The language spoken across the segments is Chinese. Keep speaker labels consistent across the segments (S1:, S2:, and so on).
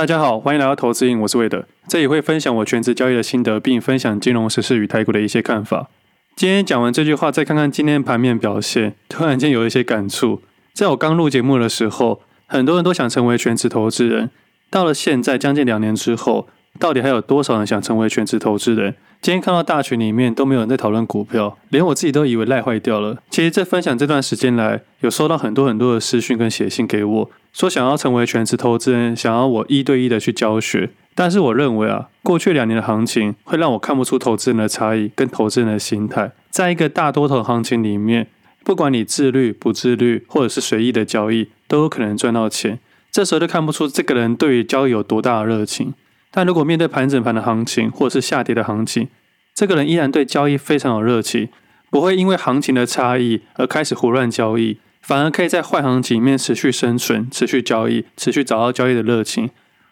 S1: 大家好，欢迎来到投资瘾，我是魏德，这里会分享我全职交易的心得，并分享金融时事与台股的一些看法。今天讲完这句话，再看看今天盘面表现，突然间有一些感触。在我刚录节目的时候，很多人都想成为全职投资人，到了现在将近两年之后，到底还有多少人想成为全职投资人？今天看到大群里面都没有人在讨论股票，连我自己都以为赖坏掉了。其实在分享这段时间来，有收到很多很多的私讯跟写信给我，说想要成为全职投资人，想要我一对一的去教学。但是我认为啊，过去两年的行情会让我看不出投资人的差异跟投资人的心态。在一个大多头行情里面，不管你自律不自律，或者是随意的交易，都有可能赚到钱。这时候就看不出这个人对于交易有多大的热情。但如果面对盘整盘的行情，或者是下跌的行情，这个人依然对交易非常有热情，不会因为行情的差异而开始胡乱交易，反而可以在坏行情里面持续生存、持续交易、持续找到交易的热情。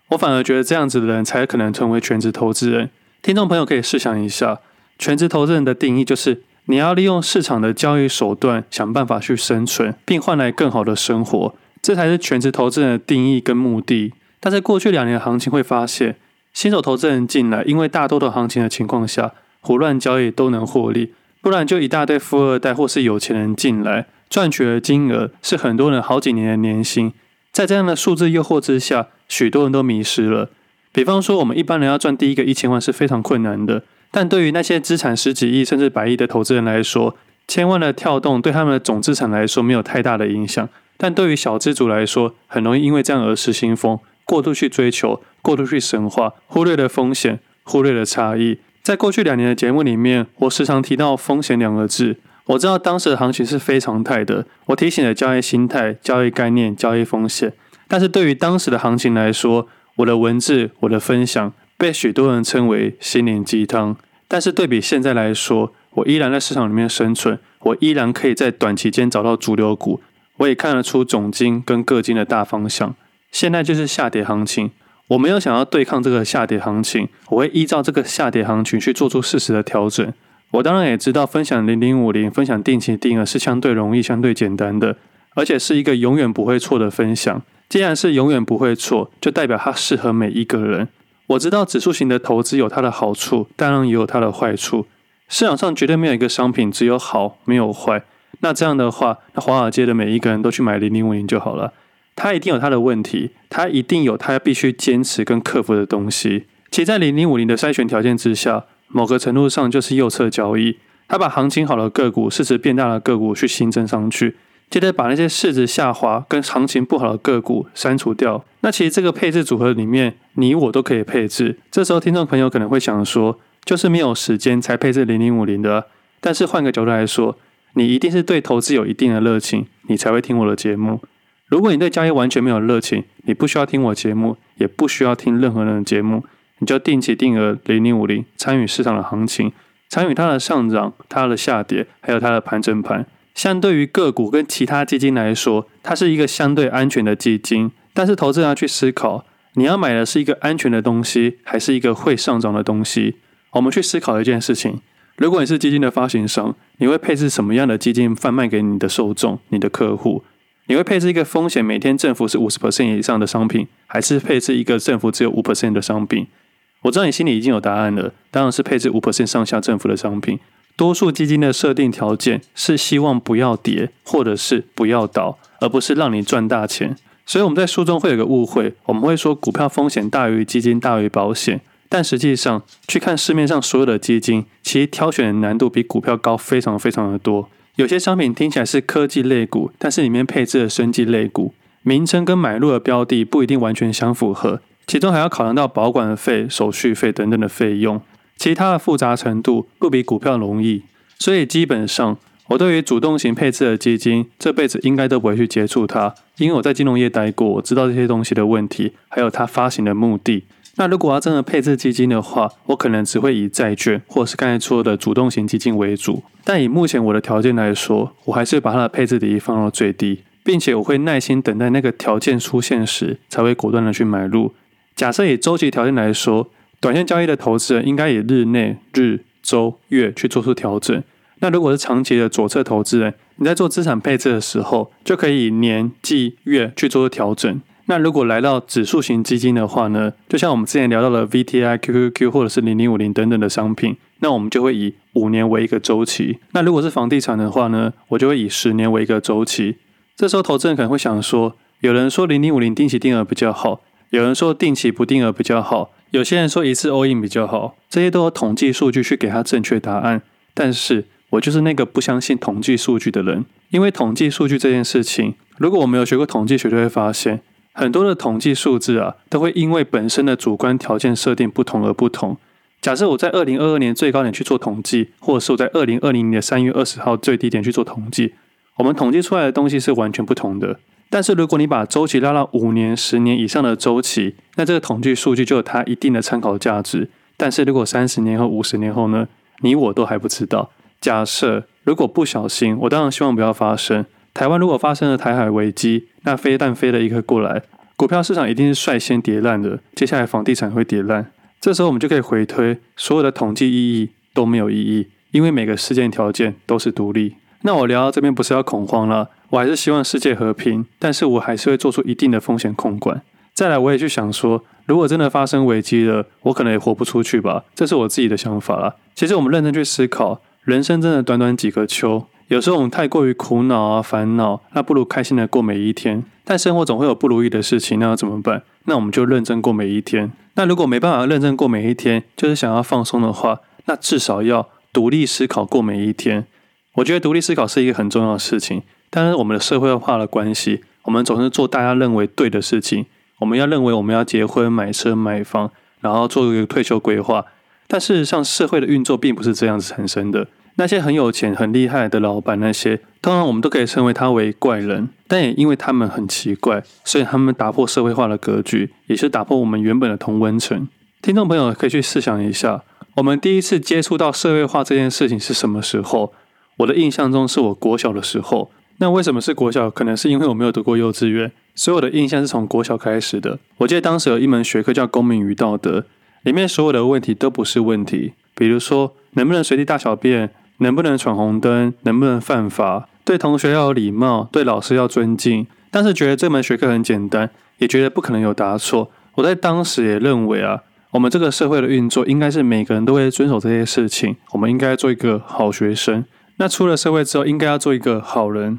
S1: 我反而觉得这样子的人才可能成为全职投资人。听众朋友可以试想一下，全职投资人的定义就是你要利用市场的交易手段想办法去生存，并换来更好的生活，这才是全职投资人的定义跟目的。但在过去两年的行情会发现。新手投资人进来，因为大多的行情的情况下，胡乱交易都能获利，不然就一大堆富二代或是有钱人进来，赚取的金额是很多人好几年的年薪。在这样的数字诱惑之下，许多人都迷失了。比方说，我们一般人要赚第一个一千万是非常困难的，但对于那些资产十几亿甚至百亿的投资人来说，千万的跳动对他们的总资产来说没有太大的影响，但对于小资族来说，很容易因为这样而失心疯。过度去追求，过度去神话，忽略了风险，忽略了差异。在过去两年的节目里面，我时常提到风险两个字。我知道当时的行情是非常态的，我提醒了交易心态、交易概念、交易风险。但是对于当时的行情来说，我的文字、我的分享被许多人称为心灵鸡汤。但是对比现在来说，我依然在市场里面生存，我依然可以在短期间找到主流股，我也看得出总金跟各金的大方向。现在就是下跌行情，我没有想要对抗这个下跌行情，我会依照这个下跌行情去做出适时的调整。我当然也知道，分享零零五零，分享定期定额是相对容易、相对简单的，而且是一个永远不会错的分享。既然是永远不会错，就代表它适合每一个人。我知道指数型的投资有它的好处，当然也有它的坏处。市场上绝对没有一个商品只有好没有坏。那这样的话，那华尔街的每一个人都去买零零五零就好了。它一定有它的问题，它一定有它必须坚持跟克服的东西。其实，在零零五零的筛选条件之下，某个程度上就是右侧交易。他把行情好的个股、市值变大的个股去新增上去，接着把那些市值下滑跟行情不好的个股删除掉。那其实这个配置组合里面，你我都可以配置。这时候，听众朋友可能会想说，就是没有时间才配置零零五零的。但是换个角度来说，你一定是对投资有一定的热情，你才会听我的节目。如果你对交易完全没有热情，你不需要听我节目，也不需要听任何人的节目，你就定期定额零零五零，参与市场的行情，参与它的上涨、它的下跌，还有它的盘整盘。相对于个股跟其他基金来说，它是一个相对安全的基金。但是投资人要去思考，你要买的是一个安全的东西，还是一个会上涨的东西？我们去思考一件事情：如果你是基金的发行商，你会配置什么样的基金贩卖给你的受众、你的客户？你会配置一个风险每天正负是五十 percent 以上的商品，还是配置一个正负只有五 percent 的商品？我知道你心里已经有答案了，当然是配置五 percent 上下正负的商品。多数基金的设定条件是希望不要跌，或者是不要倒，而不是让你赚大钱。所以我们在书中会有个误会，我们会说股票风险大于基金大于保险，但实际上去看市面上所有的基金，其实挑选的难度比股票高非常非常的多。有些商品听起来是科技类股，但是里面配置了生技类股，名称跟买入的标的不一定完全相符合，其中还要考量到保管费、手续费等等的费用，其他的复杂程度不比股票容易，所以基本上我对于主动型配置的基金，这辈子应该都不会去接触它，因为我在金融业待过，我知道这些东西的问题，还有它发行的目的。那如果要真的配置基金的话，我可能只会以债券或是刚才说的主动型基金为主。但以目前我的条件来说，我还是把它的配置比例放到最低，并且我会耐心等待那个条件出现时，才会果断的去买入。假设以周期条件来说，短线交易的投资人应该以日内、日、周、月去做出调整。那如果是长期的左侧投资人，你在做资产配置的时候，就可以以年、季、月去做出调整。那如果来到指数型基金的话呢，就像我们之前聊到的 VTI、QQQ 或者是零零五零等等的商品，那我们就会以五年为一个周期。那如果是房地产的话呢，我就会以十年为一个周期。这时候投资人可能会想说，有人说零零五零定期定额比较好，有人说定期不定额比较好，有些人说一次 all in 比较好，这些都有统计数据去给他正确答案。但是我就是那个不相信统计数据的人，因为统计数据这件事情，如果我没有学过统计学，就会发现。很多的统计数字啊，都会因为本身的主观条件设定不同而不同。假设我在二零二二年最高点去做统计，或者是我在二零二零年的三月二十号最低点去做统计，我们统计出来的东西是完全不同的。但是如果你把周期拉到五年、十年以上的周期，那这个统计数据就有它一定的参考价值。但是如果三十年后、五十年后呢？你我都还不知道。假设如果不小心，我当然希望不要发生。台湾如果发生了台海危机，那飞弹飞了一个过来，股票市场一定是率先跌烂的。接下来房地产会跌烂，这时候我们就可以回推，所有的统计意义都没有意义，因为每个事件条件都是独立。那我聊到这边不是要恐慌了，我还是希望世界和平，但是我还是会做出一定的风险控管。再来，我也去想说，如果真的发生危机了，我可能也活不出去吧，这是我自己的想法啦。其实我们认真去思考，人生真的短短几个秋。有时候我们太过于苦恼啊、烦恼，那不如开心的过每一天。但生活总会有不如意的事情，那要怎么办？那我们就认真过每一天。那如果没办法认真过每一天，就是想要放松的话，那至少要独立思考过每一天。我觉得独立思考是一个很重要的事情。但是我们的社会化的关系，我们总是做大家认为对的事情。我们要认为我们要结婚、买车、买房，然后做一个退休规划。但事实上，社会的运作并不是这样子产生的。那些很有钱、很厉害的老板，那些当然我们都可以称为他为怪人，但也因为他们很奇怪，所以他们打破社会化的格局，也是打破我们原本的同温层。听众朋友可以去试想一下，我们第一次接触到社会化这件事情是什么时候？我的印象中是我国小的时候。那为什么是国小？可能是因为我没有读过幼稚园，所以我的印象是从国小开始的。我记得当时有一门学科叫公民与道德，里面所有的问题都不是问题，比如说能不能随地大小便。能不能闯红灯？能不能犯法？对同学要有礼貌，对老师要尊敬。但是觉得这门学科很简单，也觉得不可能有答错。我在当时也认为啊，我们这个社会的运作应该是每个人都会遵守这些事情。我们应该做一个好学生。那出了社会之后，应该要做一个好人。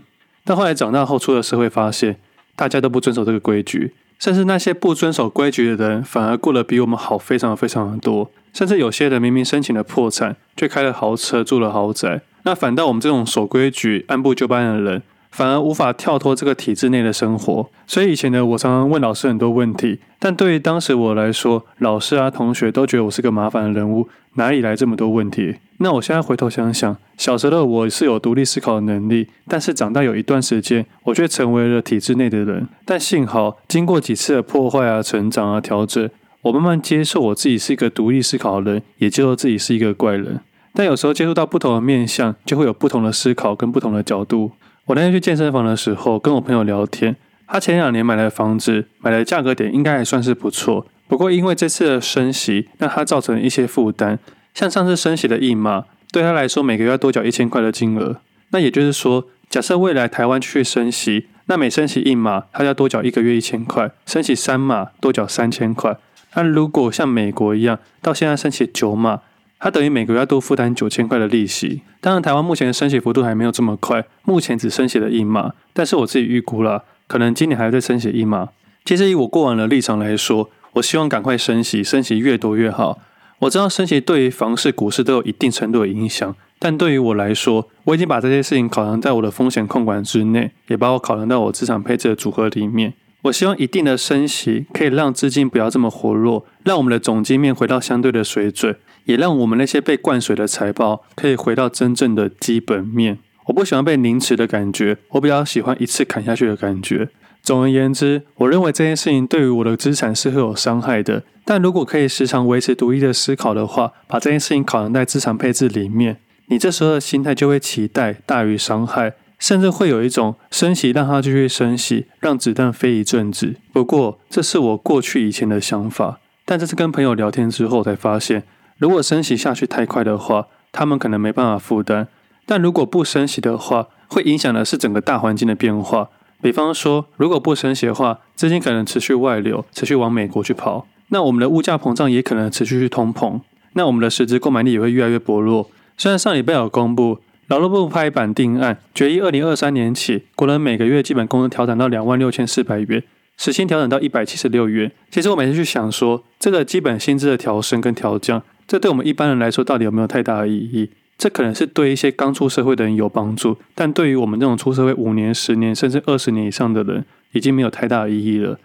S1: 但后来长大后出了社会，发现大家都不遵守这个规矩，甚至那些不遵守规矩的人，反而过得比我们好，非常非常的多。甚至有些人明明申请了破产，却开了豪车，住了豪宅。那反倒我们这种守规矩、按部就班的人，反而无法跳脱这个体制内的生活。所以以前呢，我常常问老师很多问题，但对于当时我来说，老师啊、同学都觉得我是个麻烦的人物，哪里来这么多问题？那我现在回头想想，小时候我是有独立思考的能力，但是长大有一段时间，我却成为了体制内的人。但幸好经过几次的破坏啊、成长啊、调整。我慢慢接受我自己是一个独立思考的人，也接受自己是一个怪人。但有时候接触到不同的面向，就会有不同的思考跟不同的角度。我那天去健身房的时候，跟我朋友聊天，他前两年买的房子，买的价格点应该还算是不错。不过因为这次的升息，让他造成一些负担。像上次升息的一码，对他来说每个月要多缴一千块的金额。那也就是说，假设未来台湾去升息，那每升息一码，他要多缴一个月一千块；升息三码，多缴三千块。那如果像美国一样，到现在升息九码，他等于每个月要多负担九千块的利息。当然，台湾目前的升息幅度还没有这么快，目前只升息了一码。但是我自己预估了，可能今年还要再升息一码。其实以我过往的立场来说，我希望赶快升息，升息越多越好。我知道升息对于房市、股市都有一定程度的影响，但对于我来说，我已经把这些事情考量在我的风险控管之内，也把我考量到我资产配置的组合里面。我希望一定的升息可以让资金不要这么活络，让我们的总经面回到相对的水准，也让我们那些被灌水的财报可以回到真正的基本面。我不喜欢被凌迟的感觉，我比较喜欢一次砍下去的感觉。总而言之，我认为这件事情对于我的资产是会有伤害的。但如果可以时常维持独立的思考的话，把这件事情考量在资产配置里面，你这时候的心态就会期待大于伤害。甚至会有一种升息，让它继续升息，让子弹飞一阵子。不过，这是我过去以前的想法。但这次跟朋友聊天之后，才发现，如果升息下去太快的话，他们可能没办法负担；但如果不升息的话，会影响的是整个大环境的变化。比方说，如果不升息的话，资金可能持续外流，持续往美国去跑。那我们的物价膨胀也可能持续去通膨。那我们的实质购买力也会越来越薄弱。虽然上礼拜有公布，劳动部拍板定案，决议二零二三年起，国人每个月基本工资调整到两万六千四百元，时薪调整到一百七十六元。其实我每次去想说，这个基本薪资的调升跟调降，这对我们一般人来说到底有没有太大的意义？这可能是对一些刚出社会的人有帮助，但对于我们这种出社会五年、十年甚至二十年以上的人，已经没有太大的意义了。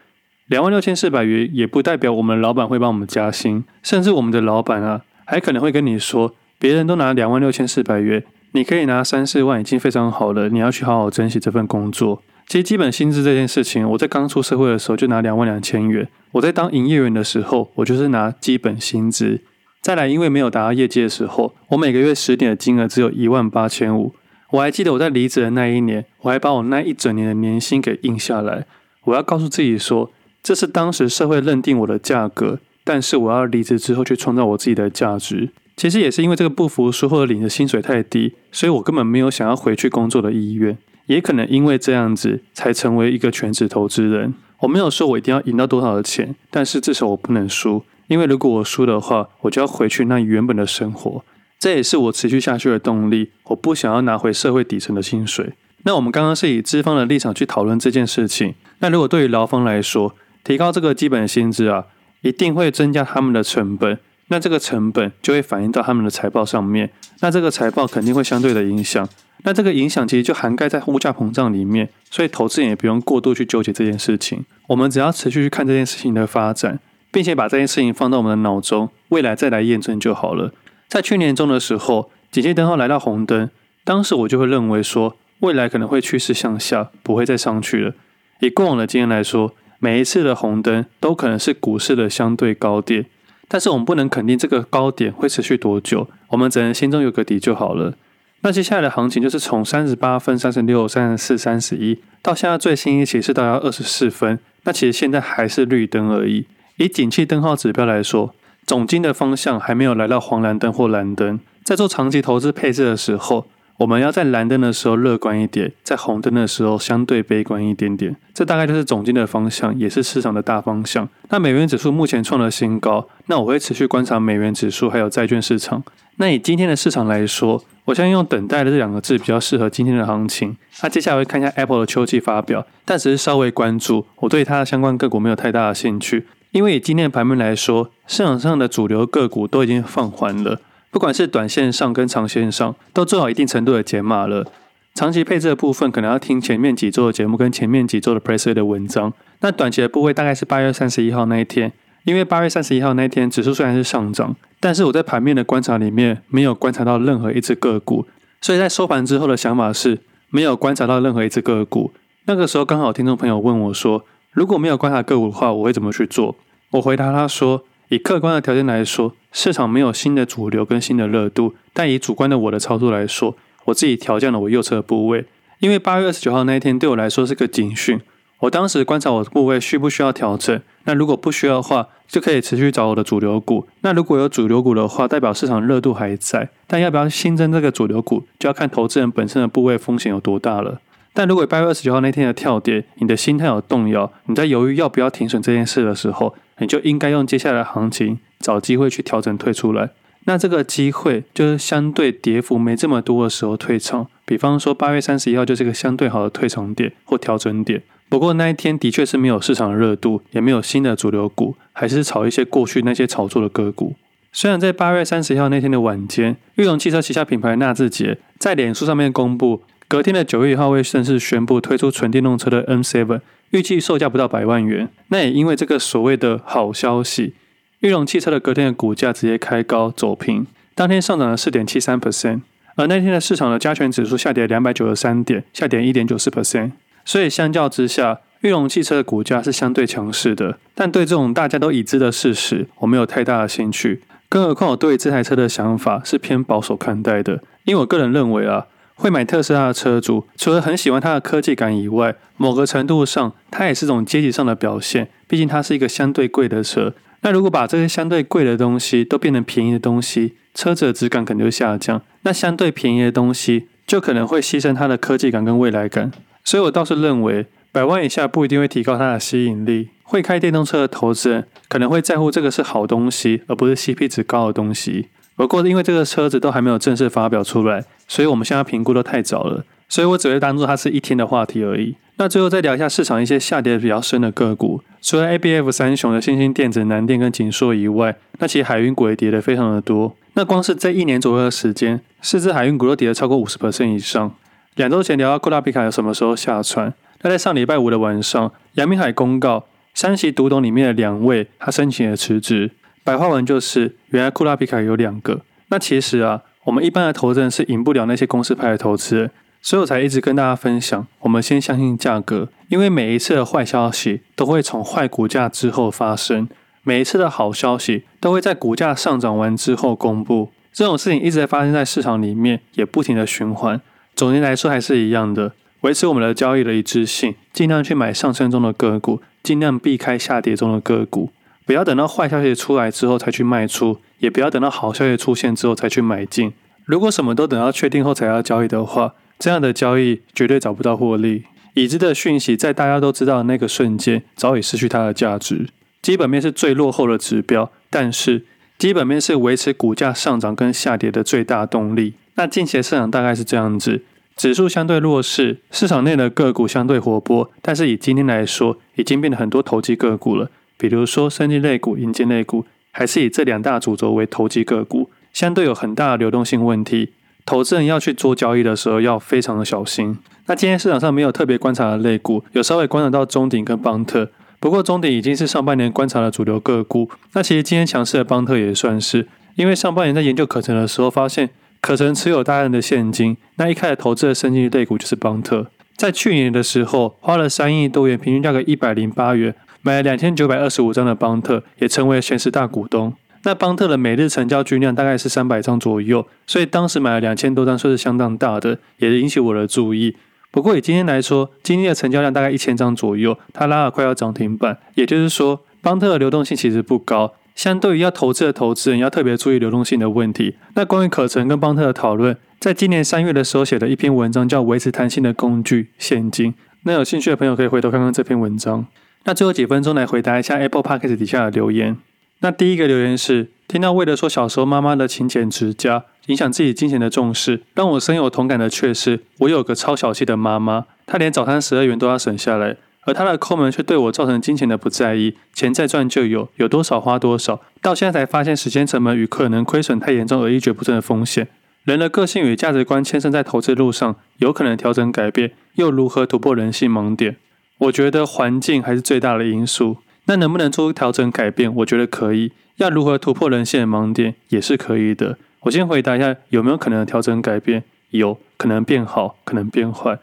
S1: 两万六千四百元也不代表我们老板会帮我们加薪，甚至我们的老板啊，还可能会跟你说，别人都拿两万六千四百元，你可以拿三四万，已经非常好了，你要去好好珍惜这份工作。其实基本薪资这件事情，我在刚出社会的时候就拿两万两千元，我在当营业员的时候，我就是拿基本薪资。再来，因为没有达到业绩的时候，我每个月十点的金额只有一万八千五。我还记得我在离职的那一年，我还把我那一整年的年薪给印下来。我要告诉自己说。这是当时社会认定我的价格，但是我要离职之后去创造我自己的价值。其实也是因为这个不服输或者领的薪水太低，所以我根本没有想要回去工作的意愿。也可能因为这样子，才成为一个全职投资人。我没有说我一定要赢到多少的钱，但是至少我不能输，因为如果我输的话，我就要回去那原本的生活。这也是我持续下去的动力。我不想要拿回社会底层的薪水。那我们刚刚是以资方的立场去讨论这件事情。那如果对于劳方来说，提高这个基本薪资啊，一定会增加他们的成本，那这个成本就会反映到他们的财报上面，那这个财报肯定会相对的影响，那这个影响其实就涵盖在物价膨胀里面，所以投资人也不用过度去纠结这件事情，我们只要持续去看这件事情的发展，并且把这件事情放到我们的脑中，未来再来验证就好了。在去年中的时候，警戒灯号来到红灯，当时我就会认为说，未来可能会趋势向下，不会再上去了。以过往的经验来说，每一次的红灯都可能是股市的相对高点，但是我们不能肯定这个高点会持续多久，我们只能心中有个底就好了。那接下来的行情就是从三十八分、三十六、三十四、三十一，到现在最新一期是到要二十四分，那其实现在还是绿灯而已。以景气灯号指标来说，总金的方向还没有来到黄蓝灯或蓝灯，在做长期投资配置的时候。我们要在蓝灯的时候乐观一点，在红灯的时候相对悲观一点点。这大概就是总金的方向，也是市场的大方向。那美元指数目前创了新高，那我会持续观察美元指数还有债券市场。那以今天的市场来说，我相信用等待的这两个字比较适合今天的行情。那接下来会看一下 Apple 的秋季发表，但只是稍微关注，我对它的相关个股没有太大的兴趣，因为以今天的盘面来说，市场上的主流个股都已经放缓了。不管是短线上跟长线上，都做好一定程度的解码了。长期配置的部分，可能要听前面几周的节目跟前面几周的 Press 的文章。那短期的部位大概是八月三十一号那一天，因为八月三十一号那一天指数虽然是上涨，但是我在盘面的观察里面没有观察到任何一只个股，所以在收盘之后的想法是没有观察到任何一只个股。那个时候刚好听众朋友问我说，如果没有观察个股的话，我会怎么去做？我回答他说。以客观的条件来说，市场没有新的主流跟新的热度。但以主观的我的操作来说，我自己调降了我右侧的部位，因为八月二十九号那一天对我来说是个警讯。我当时观察我的部位需不需要调整。那如果不需要的话，就可以持续找我的主流股。那如果有主流股的话，代表市场热度还在。但要不要新增这个主流股，就要看投资人本身的部位风险有多大了。但如果八月二十九号那天的跳跌，你的心态有动摇，你在犹豫要不要停损这件事的时候，你就应该用接下来的行情找机会去调整退出来。那这个机会就是相对跌幅没这么多的时候退场。比方说八月三十一号就是一个相对好的退场点或调整点。不过那一天的确是没有市场的热度，也没有新的主流股，还是炒一些过去那些炒作的个股。虽然在八月三十一号那天的晚间，裕隆汽车旗下品牌纳智捷在脸书上面公布。隔天的九月一号会正式宣布推出纯电动车的 M7，预计售价不到百万元。那也因为这个所谓的好消息，裕隆汽车的隔天的股价直接开高走平，当天上涨了四点七三 percent，而那天的市场的加权指数下跌两百九十三点，下跌一点九四 percent。所以相较之下，裕隆汽车的股价是相对强势的。但对这种大家都已知的事实，我没有太大的兴趣。更何况我对这台车的想法是偏保守看待的，因为我个人认为啊。会买特斯拉的车主，除了很喜欢它的科技感以外，某个程度上，它也是种阶级上的表现。毕竟它是一个相对贵的车。那如果把这些相对贵的东西都变成便宜的东西，车子的质感可能就下降。那相对便宜的东西，就可能会牺牲它的科技感跟未来感。所以我倒是认为，百万以下不一定会提高它的吸引力。会开电动车的投资人可能会在乎这个是好东西，而不是 CP 值高的东西。不过因为这个车子都还没有正式发表出来，所以我们现在评估都太早了，所以我只会当做它是一天的话题而已。那最后再聊一下市场一些下跌比较深的个股，除了 ABF 三雄的新兴电子、南电跟景硕以外，那其实海运股也跌得非常的多。那光是这一年左右的时间，四只海运股都跌了超过五十 percent 以上。两周前聊到库拉皮卡有什么时候下船，那在上礼拜五的晚上，杨明海公告三席独董里面的两位他申请了辞职，白话文就是原来库拉皮卡有两个。那其实啊，我们一般的投资人是赢不了那些公司派的投资人。所以我才一直跟大家分享，我们先相信价格，因为每一次的坏消息都会从坏股价之后发生，每一次的好消息都会在股价上涨完之后公布。这种事情一直在发生在市场里面，也不停的循环。总结来说还是一样的，维持我们的交易的一致性，尽量去买上升中的个股，尽量避开下跌中的个股，不要等到坏消息出来之后才去卖出，也不要等到好消息出现之后才去买进。如果什么都等到确定后才要交易的话，这样的交易绝对找不到获利。已知的讯息在大家都知道的那个瞬间，早已失去它的价值。基本面是最落后的指标，但是基本面是维持股价上涨跟下跌的最大动力。那近期的市场大概是这样子：指数相对弱势，市场内的个股相对活泼。但是以今天来说，已经变得很多投机个股了。比如说，生技类股、银建类股，还是以这两大主轴为投机个股，相对有很大的流动性问题。投资人要去做交易的时候，要非常的小心。那今天市场上没有特别观察的类股，有稍微观察到中鼎跟邦特。不过中鼎已经是上半年观察的主流个股。那其实今天强势的邦特也算是，因为上半年在研究可成的时候，发现可成持有大量的现金。那一开始投资的生技类股就是邦特。在去年的时候，花了三亿多元，平均价格一百零八元，买了两千九百二十五张的邦特，也成为前十大股东。那邦特的每日成交均量大概是三百张左右，所以当时买了两千多张，算是相当大的，也引起我的注意。不过以今天来说，今天的成交量大概一千张左右，它拉了快要涨停板，也就是说，邦特的流动性其实不高。相对于要投资的投资人，要特别注意流动性的问题。那关于可成跟邦特的讨论，在今年三月的时候写的一篇文章，叫《维持弹性的工具现金》。那有兴趣的朋友可以回头看看这篇文章。那最后几分钟来回答一下 Apple Podcast 底下的留言。那第一个留言是听到为了说小时候妈妈的勤俭持家影响自己金钱的重视，让我深有同感的却是我有个超小气的妈妈，她连早餐十二元都要省下来，而她的抠门却对我造成金钱的不在意，钱再赚就有，有多少花多少，到现在才发现时间成本与可能亏损太严重而一蹶不振的风险。人的个性与价值观牵涉在投资路上，有可能调整改变，又如何突破人性盲点？我觉得环境还是最大的因素。那能不能做出调整改变？我觉得可以。要如何突破人性的盲点，也是可以的。我先回答一下，有没有可能调整改变？有可能变好，可能变坏。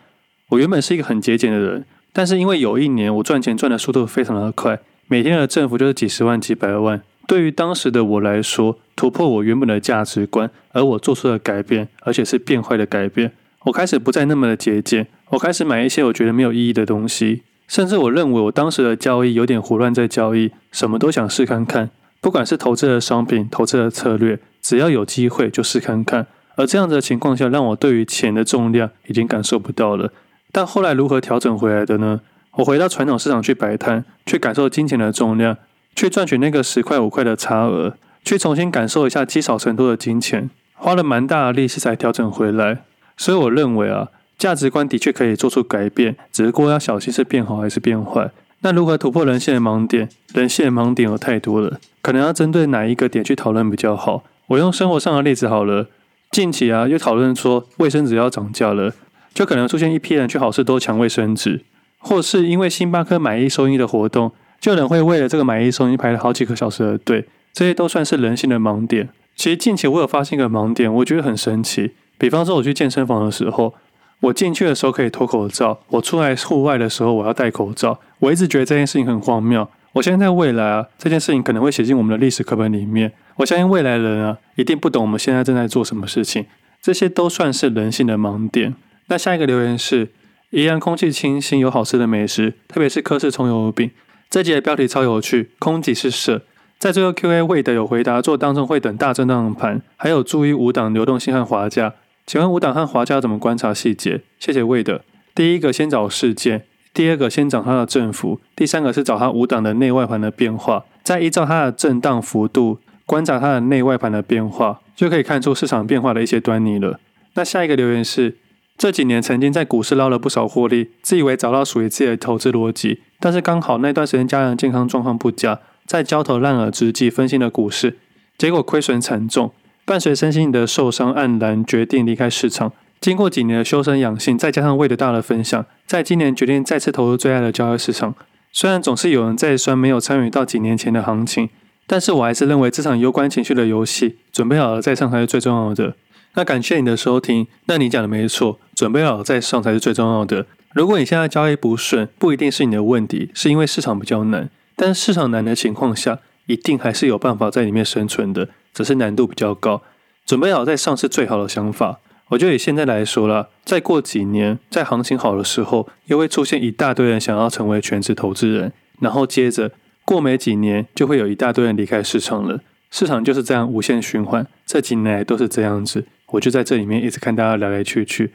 S1: 我原本是一个很节俭的人，但是因为有一年我赚钱赚的速度非常的快，每天的挣幅就是几十万、几百万。对于当时的我来说，突破我原本的价值观，而我做出了改变，而且是变坏的改变。我开始不再那么的节俭，我开始买一些我觉得没有意义的东西。甚至我认为我当时的交易有点胡乱在交易，什么都想试看看，不管是投资的商品、投资的策略，只要有机会就试看看。而这样子的情况下，让我对于钱的重量已经感受不到了。但后来如何调整回来的呢？我回到传统市场去摆摊，去感受金钱的重量，去赚取那个十块五块的差额，去重新感受一下积少成多的金钱，花了蛮大的力气才调整回来。所以我认为啊。价值观的确可以做出改变，只不过要小心是变好还是变坏。那如何突破人性的盲点？人性的盲点有太多了，可能要针对哪一个点去讨论比较好。我用生活上的例子好了。近期啊，又讨论说卫生纸要涨价了，就可能出现一批人去好市多抢卫生纸，或是因为星巴克买一送一的活动，就有人会为了这个买一送一排了好几个小时的队。这些都算是人性的盲点。其实近期我有发现一个盲点，我觉得很神奇。比方说我去健身房的时候。我进去的时候可以脱口罩，我出来户外的时候我要戴口罩。我一直觉得这件事情很荒谬。我相信在未来啊，这件事情可能会写进我们的历史课本里面。我相信未来人啊，一定不懂我们现在正在做什么事情。这些都算是人性的盲点。那下一个留言是：宜兰空气清新，有好吃的美食，特别是科氏葱油饼。这集的标题超有趣，空即是色。在最后 Q&A 魏德有回答，做当中会等大震荡盘，还有注意五档流动性和滑价。请问五档和滑价怎么观察细节？谢谢魏的。第一个先找事件，第二个先找它的振幅，第三个是找它五档的内外盘的变化，再依照它的震荡幅度观察它的内外盘的变化，就可以看出市场变化的一些端倪了。那下一个留言是，这几年曾经在股市捞了不少获利，自以为找到属于自己的投资逻辑，但是刚好那段时间家人健康状况不佳，在焦头烂额之际分析了股市，结果亏损惨重，伴随身心的受伤，黯然决定离开市场。经过几年的修身养性，再加上魏德大的分享，在今年决定再次投入最爱的交易市场。虽然总是有人在酸没有参与到几年前的行情，但是我还是认为这场攸关情绪的游戏，准备好了再上才是最重要的。那感谢你的收听，那你讲的没错，准备好了再上才是最重要的。如果你现在交易不顺，不一定是你的问题，是因为市场比较难。但是市场难的情况下，一定还是有办法在里面生存的，只是难度比较高。准备好再上是最好的想法。我觉得以现在来说啦，再过几年，在行情好的时候，又会出现一大堆人想要成为全职投资人，然后接着过没几年，就会有一大堆人离开市场了。市场就是这样无限循环，这几年来都是这样子。我就在这里面一直看大家来来去去。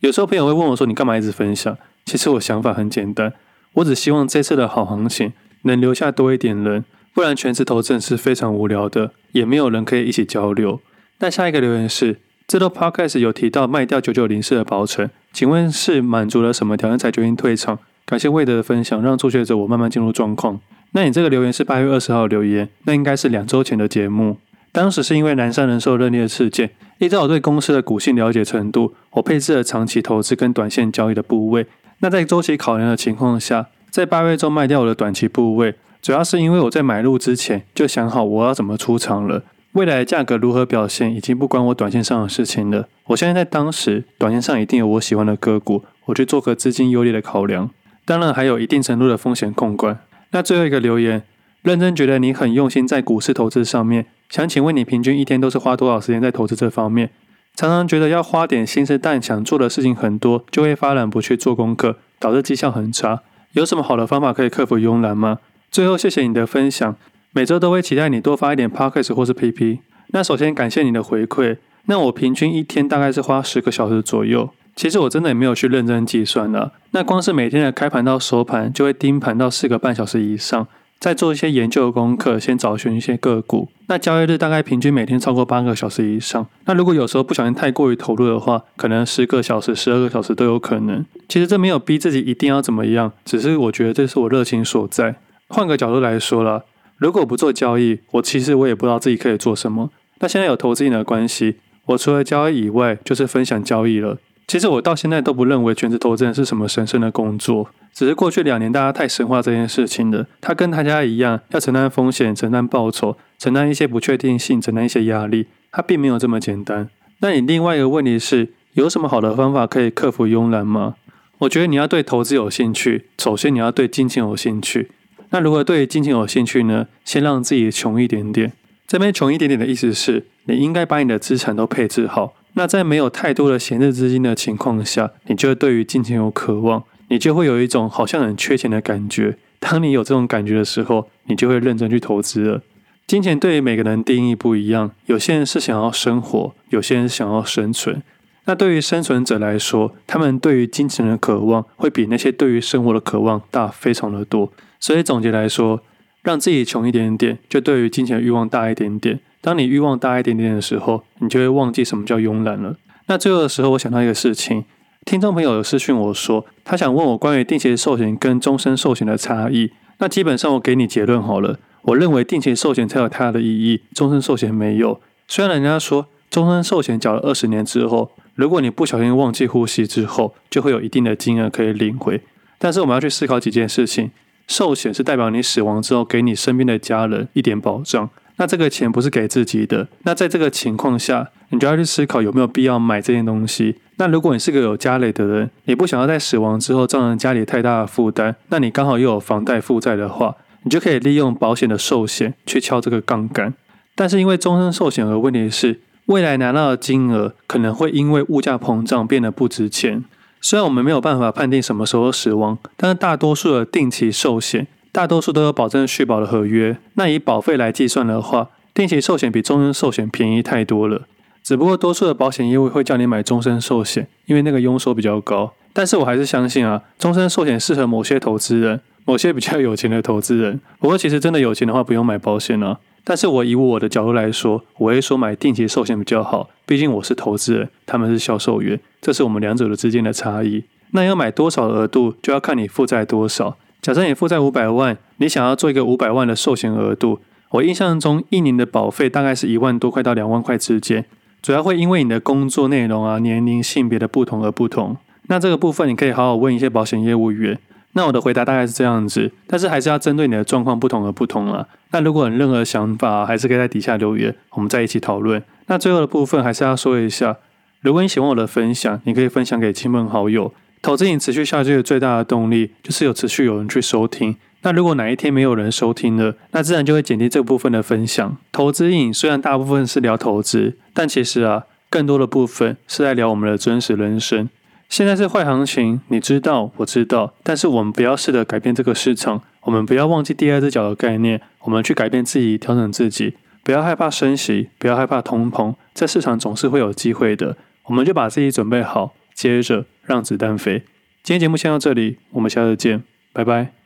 S1: 有时候朋友会问我说：“你干嘛一直分享？”其实我想法很简单，我只希望这次的好行情能留下多一点人，不然全职投资是非常无聊的，也没有人可以一起交流。那下一个留言是。这道 podcast 有提到卖掉九九零四的保诚，请问是满足了什么条件才决定退场？感谢魏德的分享，让初学者我慢慢进入状况。那你这个留言是八月二十号留言，那应该是两周前的节目。当时是因为南山人寿认列事件，依照我对公司的股性了解程度，我配置了长期投资跟短线交易的部位。那在周期考量的情况下，在八月中卖掉我的短期部位，主要是因为我在买入之前就想好我要怎么出场了。未来价格如何表现，已经不关我短线上的事情了。我相信在当时，短线上一定有我喜欢的个股，我去做个资金优劣的考量。当然，还有一定程度的风险控管。那最后一个留言，认真觉得你很用心在股市投资上面，想请问你平均一天都是花多少时间在投资这方面？常常觉得要花点心思，但想做的事情很多，就会发懒不去做功课，导致绩效很差。有什么好的方法可以克服慵懒吗？最后，谢谢你的分享。每周都会期待你多发一点 Podcast 或是 PP。那首先感谢你的回馈。那我平均一天大概是花十个小时左右。其实我真的也没有去认真计算了。那光是每天的开盘到收盘，就会盯盘到四个半小时以上，再做一些研究的功课，先找寻一些个股。那交易日大概平均每天超过八个小时以上。那如果有时候不小心太过于投入的话，可能十个小时、十二个小时都有可能。其实这没有逼自己一定要怎么样，只是我觉得这是我热情所在。换个角度来说了。如果不做交易，我其实我也不知道自己可以做什么。那现在有投资人的关系，我除了交易以外，就是分享交易了。其实我到现在都不认为全职投资人是什么神圣的工作，只是过去两年大家太神化这件事情了。他跟大家一样，要承担风险、承担报酬、承担一些不确定性、承担一些压力，他并没有这么简单。那你另外一个问题是，有什么好的方法可以克服慵懒吗？我觉得你要对投资有兴趣，首先你要对金钱有兴趣。那如果对金钱有兴趣呢？先让自己穷一点点。这边穷一点点的意思是，你应该把你的资产都配置好。那在没有太多的闲置资金的情况下，你就会对于金钱有渴望，你就会有一种好像很缺钱的感觉。当你有这种感觉的时候，你就会认真去投资了。金钱对于每个人定义不一样，有些人是想要生活，有些人想要生存。那对于生存者来说，他们对于金钱的渴望会比那些对于生活的渴望大非常的多。所以总结来说，让自己穷一点点，就对于金钱的欲望大一点点。当你欲望大一点点的时候，你就会忘记什么叫慵懒了。那最后的时候，我想到一个事情，听众朋友有私讯我说，他想问我关于定期寿险跟终身寿险的差异。那基本上我给你结论好了，我认为定期寿险才有它的意义，终身寿险没有。虽然人家说终身寿险缴了二十年之后，如果你不小心忘记呼吸之后，就会有一定的金额可以领回。但是我们要去思考几件事情。寿险是代表你死亡之后给你身边的家人一点保障，那这个钱不是给自己的。那在这个情况下，你就要去思考有没有必要买这件东西。那如果你是个有家累的人，你不想要在死亡之后造成家里太大的负担，那你刚好又有房贷负债的话，你就可以利用保险的寿险去敲这个杠杆。但是因为终身寿险的问题是，未来拿到的金额可能会因为物价膨胀变得不值钱。虽然我们没有办法判定什么时候死亡，但是大多数的定期寿险，大多数都有保证续保的合约。那以保费来计算的话，定期寿险比终身寿险便宜太多了。只不过多数的保险业务会叫你买终身寿险，因为那个佣收比较高。但是我还是相信啊，终身寿险适合某些投资人，某些比较有钱的投资人。不过其实真的有钱的话，不用买保险啊。但是我以我的角度来说，我会说买定期寿险比较好，毕竟我是投资人，他们是销售员，这是我们两者的之间的差异。那要买多少额度，就要看你负债多少。假设你负债五百万，你想要做一个五百万的寿险额度，我印象中一年的保费大概是一万多块到两万块之间，主要会因为你的工作内容啊、年龄、性别的不同而不同。那这个部分你可以好好问一些保险业务员。那我的回答大概是这样子，但是还是要针对你的状况不同而不同啊。那如果有任何想法，还是可以在底下留言，我们再一起讨论。那最后的部分还是要说一下，如果你喜欢我的分享，你可以分享给亲朋好友。投资瘾持续下去的最大的动力，就是有持续有人去收听。那如果哪一天没有人收听了，那自然就会减低这部分的分享。投资瘾虽然大部分是聊投资，但其实啊，更多的部分是在聊我们的真实人生。现在是坏行情，你知道，我知道，但是我们不要试着改变这个市场，我们不要忘记第二只脚的概念，我们去改变自己，调整自己，不要害怕升息，不要害怕通膨，在市场总是会有机会的，我们就把自己准备好，接着让子弹飞。今天节目先到这里，我们下次见，拜拜。